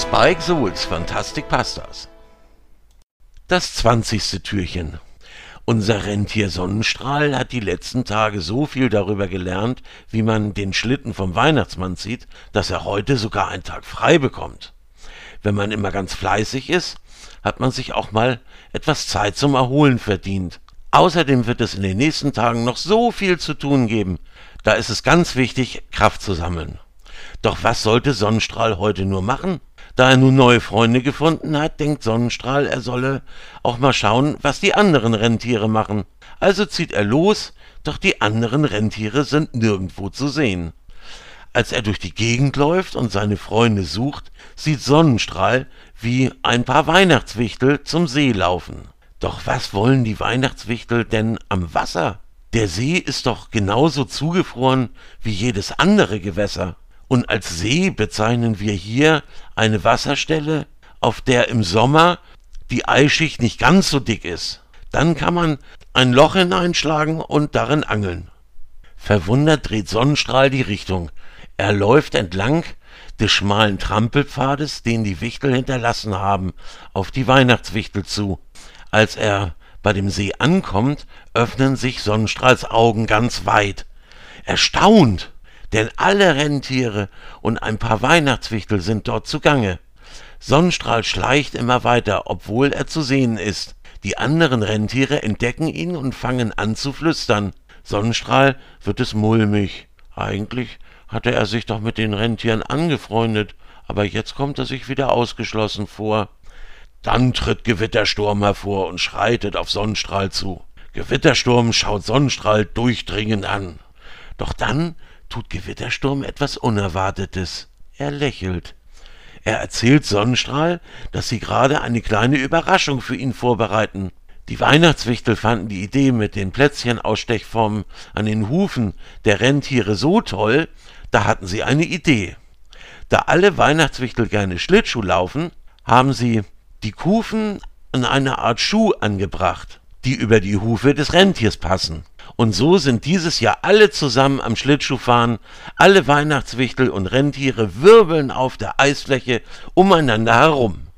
Spike Souls Fantastic Pastas. Das 20. Türchen. Unser Rentier Sonnenstrahl hat die letzten Tage so viel darüber gelernt, wie man den Schlitten vom Weihnachtsmann zieht, dass er heute sogar einen Tag frei bekommt. Wenn man immer ganz fleißig ist, hat man sich auch mal etwas Zeit zum Erholen verdient. Außerdem wird es in den nächsten Tagen noch so viel zu tun geben. Da ist es ganz wichtig, Kraft zu sammeln. Doch was sollte Sonnenstrahl heute nur machen? Da er nun neue Freunde gefunden hat, denkt Sonnenstrahl, er solle auch mal schauen, was die anderen Rentiere machen. Also zieht er los, doch die anderen Rentiere sind nirgendwo zu sehen. Als er durch die Gegend läuft und seine Freunde sucht, sieht Sonnenstrahl, wie ein paar Weihnachtswichtel zum See laufen. Doch was wollen die Weihnachtswichtel denn am Wasser? Der See ist doch genauso zugefroren wie jedes andere Gewässer. Und als See bezeichnen wir hier eine Wasserstelle, auf der im Sommer die Eisschicht nicht ganz so dick ist. Dann kann man ein Loch hineinschlagen und darin angeln. Verwundert dreht Sonnenstrahl die Richtung. Er läuft entlang des schmalen Trampelpfades, den die Wichtel hinterlassen haben, auf die Weihnachtswichtel zu. Als er bei dem See ankommt, öffnen sich Sonnenstrahls Augen ganz weit. Erstaunt denn alle Rentiere und ein paar Weihnachtswichtel sind dort zugange. Sonnenstrahl schleicht immer weiter, obwohl er zu sehen ist. Die anderen Rentiere entdecken ihn und fangen an zu flüstern. Sonnenstrahl wird es mulmig. Eigentlich hatte er sich doch mit den Rentieren angefreundet, aber jetzt kommt er sich wieder ausgeschlossen vor. Dann tritt Gewittersturm hervor und schreitet auf Sonnenstrahl zu. Gewittersturm schaut Sonnenstrahl durchdringend an. Doch dann tut Gewittersturm etwas Unerwartetes. Er lächelt. Er erzählt Sonnenstrahl, dass sie gerade eine kleine Überraschung für ihn vorbereiten. Die Weihnachtswichtel fanden die Idee mit den Plätzchenausstechformen an den Hufen der Rentiere so toll, da hatten sie eine Idee. Da alle Weihnachtswichtel gerne Schlittschuh laufen, haben sie die Kufen an eine Art Schuh angebracht, die über die Hufe des Rentiers passen. Und so sind dieses Jahr alle zusammen am Schlittschuhfahren, alle Weihnachtswichtel und Rentiere wirbeln auf der Eisfläche umeinander herum.